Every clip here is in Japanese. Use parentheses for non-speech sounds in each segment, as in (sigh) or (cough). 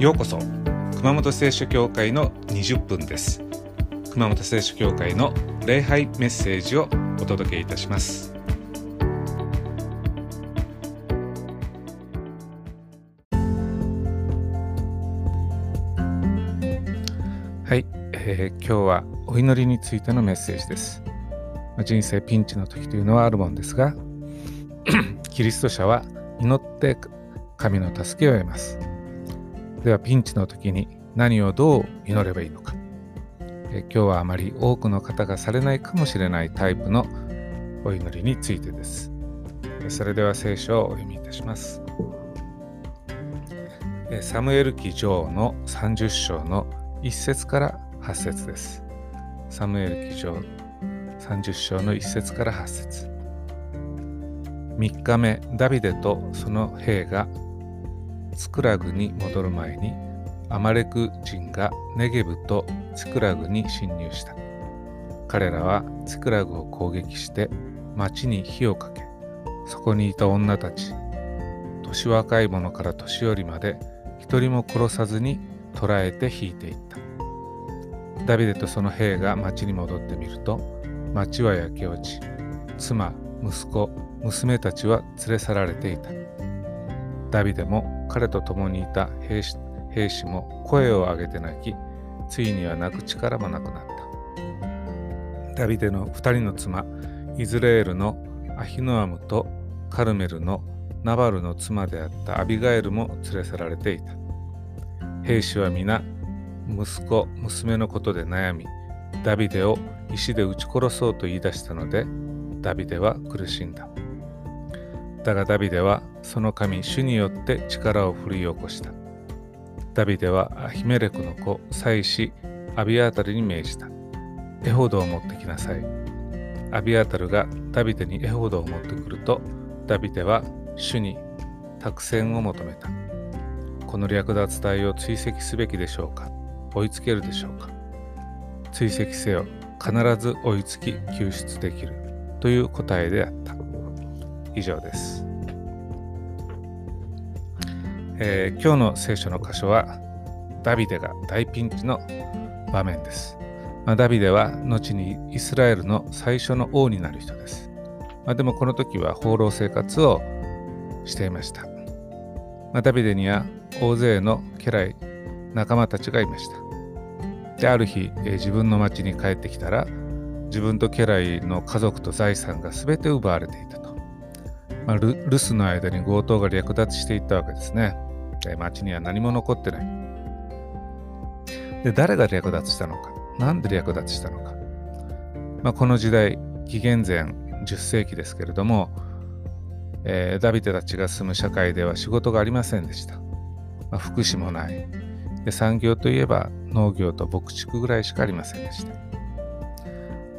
ようこそ熊本聖書教会の20分です。熊本聖書教会の礼拝メッセージをお届けいたします。はい、えー、今日はお祈りについてのメッセージです。人生ピンチの時というのはあるもんですが (laughs) キリスト者は祈って神の助けを得ますではピンチの時に何をどう祈ればいいのか。え今日はあまり多くの方がされないかもしれないタイプのお祈りについてです。それでは聖書をお読みいたします。サムエル記上の30章の1節から8節です。サムエル記上30章の1節から8節。3日目ダビデとその兵がツクラグに戻る前にアマレク人がネゲブとツクラグに侵入した。彼らはツクラグを攻撃して町に火をかけそこにいた女たち年若い者から年寄りまで一人も殺さずに捕らえて引いていった。ダビデとその兵が町に戻ってみると町は焼け落ち妻息子娘たちは連れ去られていた。ダビデも彼と共にいた兵士兵士も声を上げて泣きついには泣く力もなくなった。ダビデの2人の妻イズレールのアヒノアムとカルメルのナバルの妻であったアビガエルも連れ去られていた。兵士は皆息子娘のことで悩みダビデを石で撃ち殺そうと言い出したのでダビデは苦しんだ。だがダビデはその神主によって力を振り起こした。ダビデはアヒメレクの子妻子アビアタルに命じた。エホドを持ってきなさい。アビアタルがダビデにエホドを持ってくるとダビデは主に託戦を求めた。この略奪隊を追跡すべきでしょうか？追いつけるでしょうか？追跡せよ。必ず追いつき救出できる。という答えであった。以上です、えー、今日の聖書の箇所はダビデが大ピンチの場面です、まあ、ダビデは後にイスラエルの最初の王になる人です、まあ、でもこの時は放浪生活をしていました、まあ、ダビデには大勢の家来仲間たちがいました。である日、えー、自分の町に帰ってきたら自分と家来の家族と財産が全て奪われていたと。まあ、留守の間に強盗が略奪していったわけですね。町には何も残ってない。で、誰が略奪したのか？なんで略奪したのか？まあ、この時代、紀元前10世紀ですけれども、えー、ダビデたちが住む社会では仕事がありませんでした。まあ、福祉もないで。産業といえば農業と牧畜ぐらいしかありませんでした。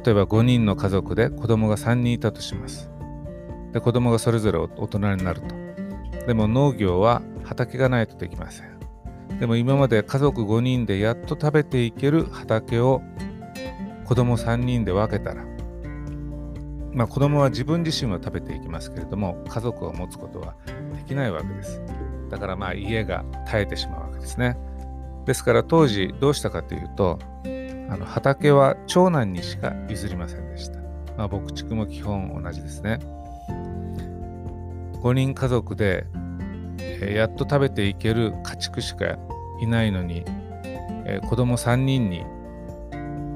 例えば5人の家族で子供が3人いたとします。で子供がそれぞれ大人になると。でも農業は畑がないとできません。でも今まで家族5人でやっと食べていける畑を子供3人で分けたら、まあ子供は自分自身は食べていきますけれども、家族を持つことはできないわけです。だからまあ家が耐えてしまうわけですね。ですから当時どうしたかというと、あの畑は長男にしか譲りませんでした。まあ、牧畜も基本同じですね。5人家族で、え、やっと食べていける家畜しかいないのに、えー、子供3人に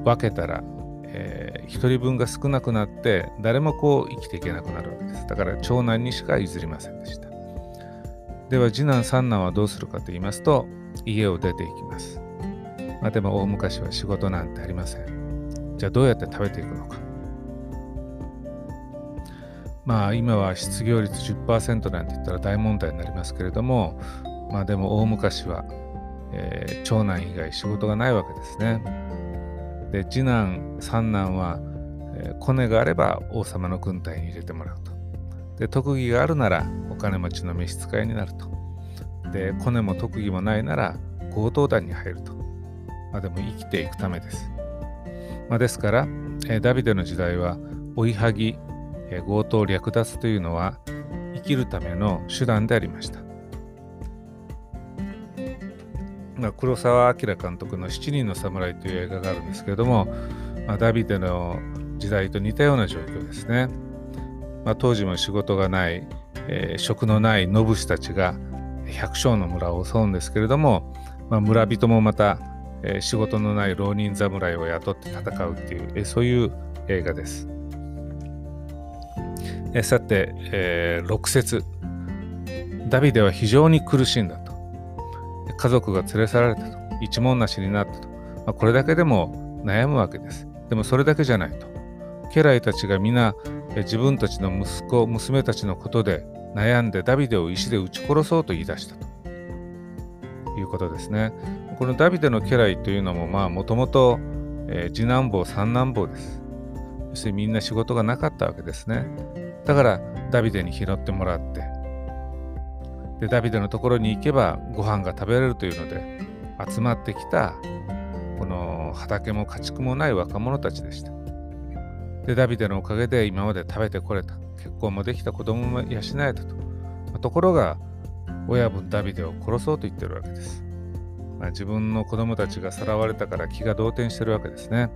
分けたら、えー、1人分が少なくなって誰もこう生きていけなくなるわけです。だから長男にしか譲りませんでした。では次男三男はどうするかと言いますと家を出ていきます、まあ、でも大昔は仕事なんてありません。じゃあどうやって食べていくのか。まあ今は失業率10%なんて言ったら大問題になりますけれども、まあでも大昔は、えー、長男以外仕事がないわけですね。で、次男、三男は、えー、コネがあれば王様の軍隊に入れてもらうと。で、特技があるならお金持ちの召使いになると。で、コネも特技もないなら強盗団に入ると。まあでも生きていくためです。まあ、ですから、えー、ダビデの時代は追いはぎ強盗略奪というのは生きるための手段でありましたまあ、黒澤明監督の「七人の侍」という映画があるんですけれども、まあ、ダビデの時代と似たような状況ですね。まあ、当時も仕事がない、えー、職のない野武士たちが百姓の村を襲うんですけれども、まあ、村人もまた、えー、仕事のない浪人侍を雇って戦うっていう、えー、そういう映画です。え、さて、えー、6節ダビデは非常に苦しんだと。家族が連れ去られたと。一文なしになったと。まあ、これだけでも悩むわけです。でもそれだけじゃないと。家来たちが皆自分たちの息子、娘たちのことで悩んでダビデを石で撃ち殺そうと言い出したということですね。このダビデの家来というのもまあもともと次男坊三男坊です。要するにみんな仕事がなかったわけですね。だからダビデに拾ってもらって。でダビデのところに行けばご飯が食べれるというので集まってきたこの畑も家畜もない若者たちでした。でダビデのおかげで今まで食べてこれた。結婚もできた子供も養えたと、ま、ところが親分ダビデを殺そうと言ってるわけです、まあ、自分の子供たちがさらわれたから気が動転してるわけですね。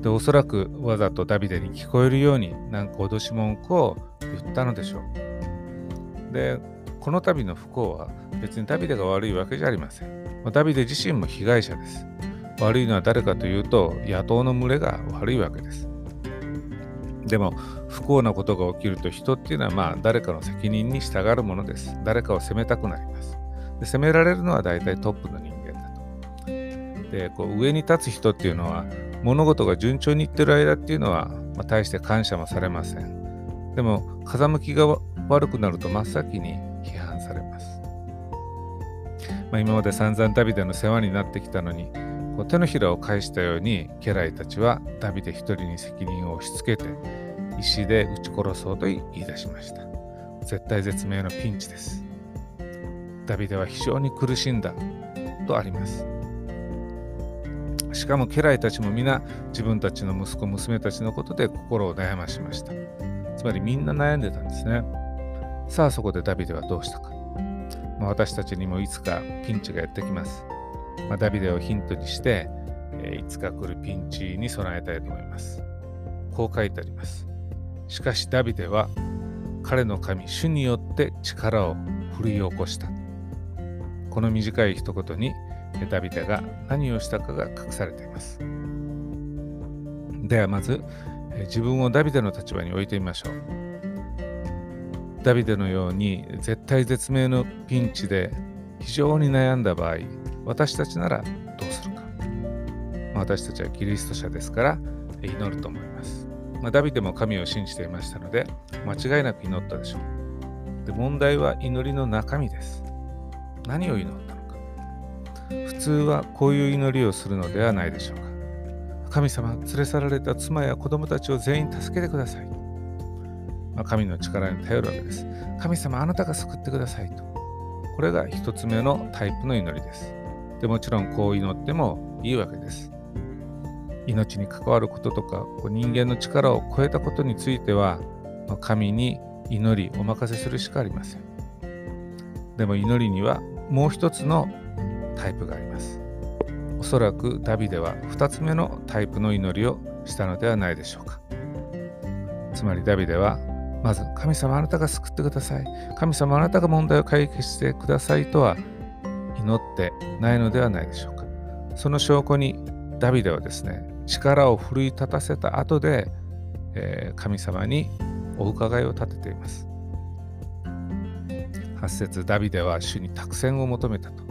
でおそらくわざとダビデに聞こえるように何か脅し文句を言ったのでしょうでこの度の不幸は別にダビデが悪いわけじゃありません、ダビデ自身も被害者です悪いのは誰かというと野党の群れが悪いわけですでも不幸なことが起きると人っていうのはまあ誰かの責任に従うものです。誰かを責めたくなります。で責められるのは大体トップの人間だと。でこう上に立つ人っていうのは物事が順調にいってる間っていうのは、まあ、大して感謝もされません。でも風向きが悪くなると真っ先に批判されます。まあ、今まで散々ダビデの世話になってきたのにこう手のひらを返したように家来たちはダビデ一人に責任を押し付けて石で撃ち殺そうと言い出しました絶対絶命のピンチですダビデは非常に苦しんだとありますしかも家来たちも皆自分たちの息子娘たちのことで心を悩ましましたつまりみんな悩んでたんですねさあそこでダビデはどうしたか、まあ、私たちにもいつかピンチがやってきますまあ、ダビデをヒントにして、えー、いつか来るピンチに備えたいと思います。こう書いてあります。しかしダビデは彼の神、主によって力を振り起こした。この短い一言にダビデが何をしたかが隠されています。ではまず自分をダビデの立場に置いてみましょう。ダビデのように絶対絶命のピンチで非常に悩んだ場合、私たちならどうするか。私たちはキリスト者ですから祈ると思います。まあ、ダビデも神を信じていましたので間違いなく祈ったでしょう。で問題は祈りの中身です。何を祈ったのか。普通はこういう祈りをするのではないでしょうか。神様、連れ去られた妻や子供たちを全員助けてください。まあ、神の力に頼るわけです。神様、あなたが救ってくださいと。これが一つ目のタイプの祈りです。でもちろんこう祈ってもいいわけです。命に関わることとか人間の力を超えたことについては神に祈りお任せするしかありません。でも祈りにはもう一つのタイプがあります。おそらくダビデは2つ目のタイプの祈りをしたのではないでしょうか。つまりダビデはまず神様あなたが救ってください。神様あなたが問題を解決してくださいとは祈ってないのではないでしょうか。その証拠にダビデはですね、力を奮い立たせた後で、えー、神様にお伺いを立てています。8節ダビデは主に託戦を求めたと。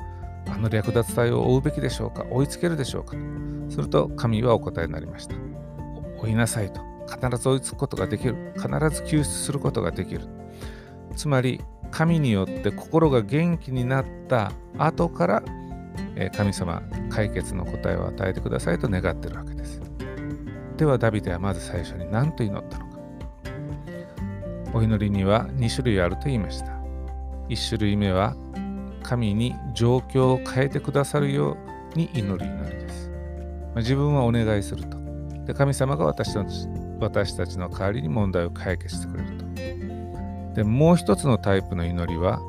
あの略奪隊を追うべきでしょうか？追いつけるでしょうか？すると神はお答えになりました。追いなさいと。必ず追いつくことができる。必ず救出することができる。つまり神によって心が元気になった後から、神様解決の答えを与えてくださいと願っているわけです。ではダビデはまず最初に何と祈ったのか。お祈りには2種類あると言いました。1種類目は神に状況を変えてくださるように祈る祈りです。ま自分はお願いすると。で神様が私の私たちの代わりに問題を解決してくれると。でもう一つのタイプの祈りは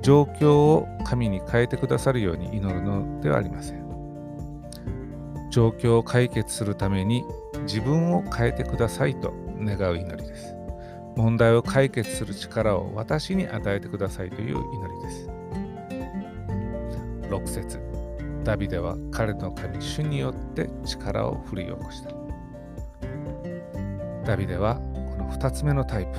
状況を神に変えてくださるように祈るのではありません。状況を解決するために自分を変えてくださいと願う祈りです。問題を解決する力を私に与えてくださいという祈りです。6節ダビデは彼の神主によって力を振り起こした。ダビデはこの2つ目のタイプ。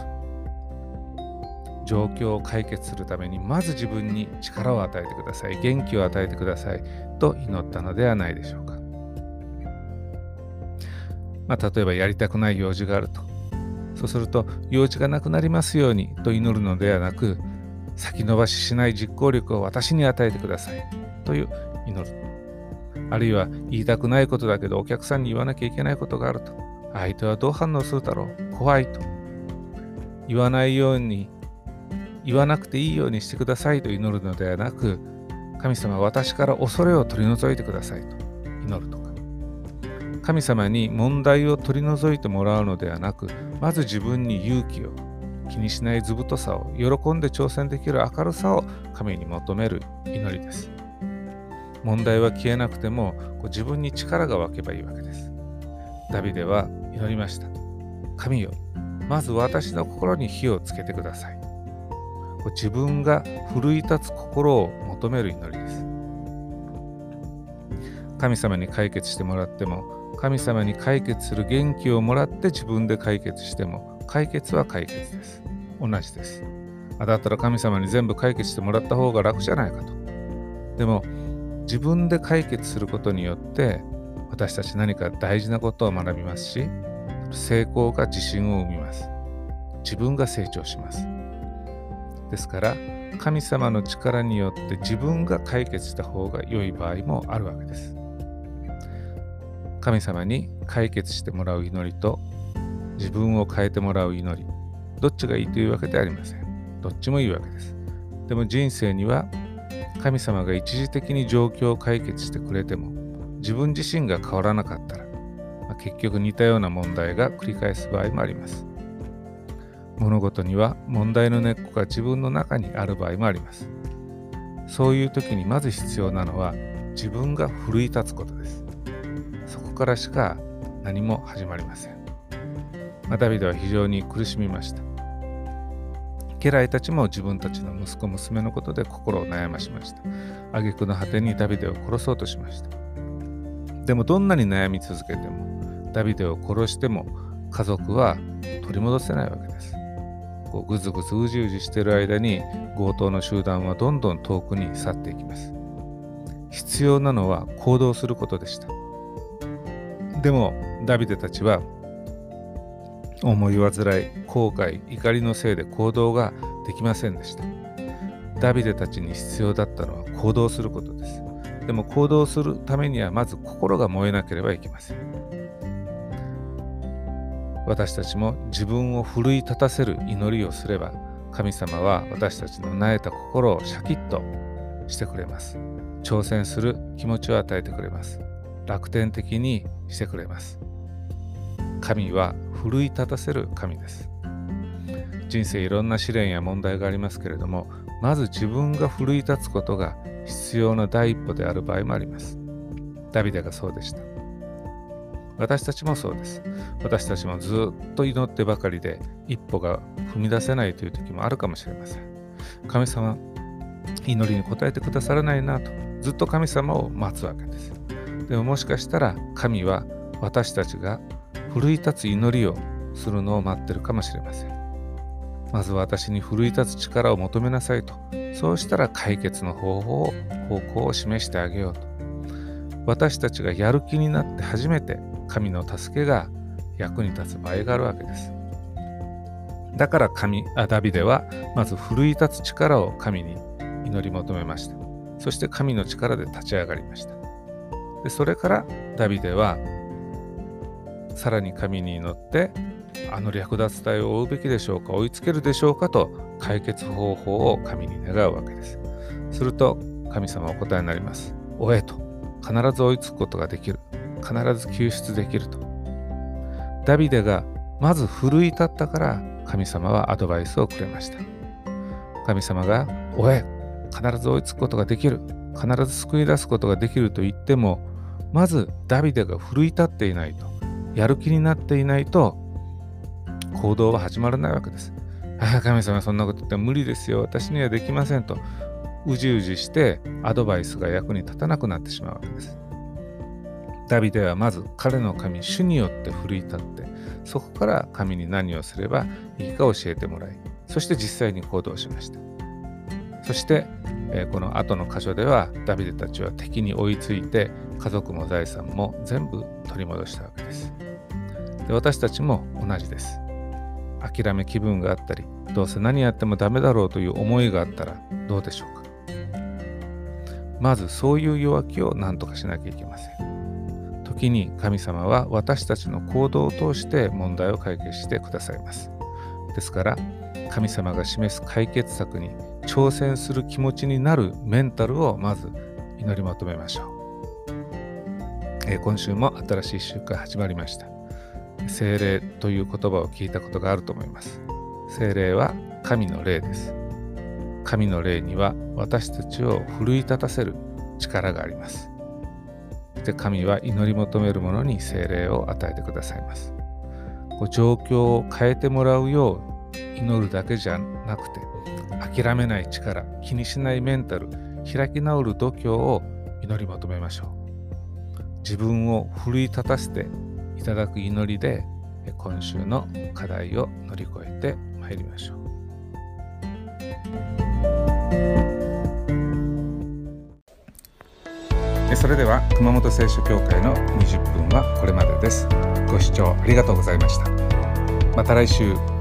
状況を解決するためにまず自分に力を与えてください。元気を与えてください。と祈ったのではないでしょうか。まあ、例えばやりたくない用事があると。そうすると、用事がなくなりますようにと祈るのではなく、先延ばししない実行力を私に与えてくださいという祈る。あるいは言いたくないことだけどお客さんに言わなきゃいけないことがあると。相手はどう反応するだろう怖いと。言わないように、言わなくていいようにしてくださいと祈るのではなく、神様私から恐れを取り除いてくださいと祈るとか。神様に問題を取り除いてもらうのではなく、まず自分に勇気を、気にしない図太さを、喜んで挑戦できる明るさを神に求める祈りです。問題は消えなくても、自分に力が湧けばいいわけです。ダビデは祈りました。神よ、まず私の心に火をつけてください。自分が奮い立つ心を求める祈りです。神様に解決してもらっても神様に解決する元気をもらって自分で解決しても解決は解決です。同じです。だったら神様に全部解決してもらった方が楽じゃないかと。でも自分で解決することによって私たち何か大事なことを学びますし成功が自信を生みます。自分が成長します。ですから神様の力によって自分が解決した方が良い場合もあるわけです。神様に解決してもらう祈りと自分を変えてもらう祈り。どっちがいいというわけではありません。どっちもいいわけです。でも人生には神様が一時的に状況を解決してくれても自分自身が変わらなかったら、まあ、結局似たような問題が繰り返す場合もあります。物事には問題の根っこが自分の中にある場合もあります。そういう時にまず必要なのは自分が奮い立つことです。そこからしか何も始まりません。まあ、ダビデは非常に苦しみました。家来たちも自分たちの息子娘のことで心を悩ましました。挙句の果てにダビデを殺そうとしました。でもどんなに悩み続けても、ダビデを殺しても家族は取り戻せないわけです。こうぐずぐずうじうじしている間に強盗の集団はどんどん遠くに去っていきます。必要なのは行動することでした。でもダビデたちは思い煩い後悔怒りのせいで行動ができませんでした。ダビデたちに必要だったのは行動することです。でも行動するためにはまず心が燃えなければいけません。私たちも自分を奮い立たせる祈りをすれば神様は私たちの萎えた心をシャキッとしてくれます。挑戦する気持ちを与えてくれます。楽天的にしてくれます。神は奮い立たせる神です。人生いろんな試練や問題がありますけれども、まず自分が奮い立つことが必要な第一歩である場合もあります。ダビデがそうでした。私たちもそうです。私たちもずっと祈ってばかりで一歩が踏み出せないという時もあるかもしれません。神様、祈りに応えてくださらないなと、ずっと神様を待つわけです。でももしかしたら神は私たちが奮い立つ祈りをするのを待ってるかもしれません。まず私に奮い立つ力を求めなさいと。そうしたら解決の方法を、方向を示してあげようと。私たちがやる気になって初めて神の助けが役に立つ場合があるわけです。だから神あダビデはまず奮い立つ力を神に祈り求めました。そして神の力で立ち上がりました。でそれからダビデはさらに神に祈ってあの略奪隊を追うべきでしょうか追いつけるでしょうかと解決方法を神に願うわけです。すると神様はお答えになります。追えと必ず追いつくことができる。必ず救出できると。ダビデがまず奮い立ったから神様はアドバイスをくれました。神様が追え必ず追いつくことができる必ず救い出すことができると言ってもまずダビデが奮い立っていないとやる気になっていないと行動は始まらないわけです。(laughs) ああ神様そんなこと言って無理ですよ私にはできませんとうじうじしてアドバイスが役に立たなくなってしまうわけです。ダビデはまず彼の神主によって奮い立ってそこから神に何をすればいいか教えてもらいそして実際に行動しましたそして、えー、この後の箇所ではダビデたちは敵に追いついて家族も財産も全部取り戻したわけですで私たちも同じです諦め気分があったりどうせ何やってもダメだろうという思いがあったらどうでしょうかまずそういう弱気を何とかしなきゃいけません時に神様は私たちの行動を通して問題を解決してくださいます。ですから神様が示す解決策に挑戦する気持ちになるメンタルをまず祈り求めましょう。えー、今週も新しい週間始まりました。精霊という言葉を聞いたことがあると思います。精霊は神の霊です。神の霊には私たちを奮い立たせる力があります。して神は祈り求める者に精霊を与えてくださいます。状況を変えてもらうよう祈るだけじゃなくて諦めない力気にしないメンタル開き直る度胸を祈り求めましょう自分を奮い立たせていただく祈りで今週の課題を乗り越えてまいりましょう。それでは熊本聖書協会の20分はこれまでです。ご視聴ありがとうございました。また来週。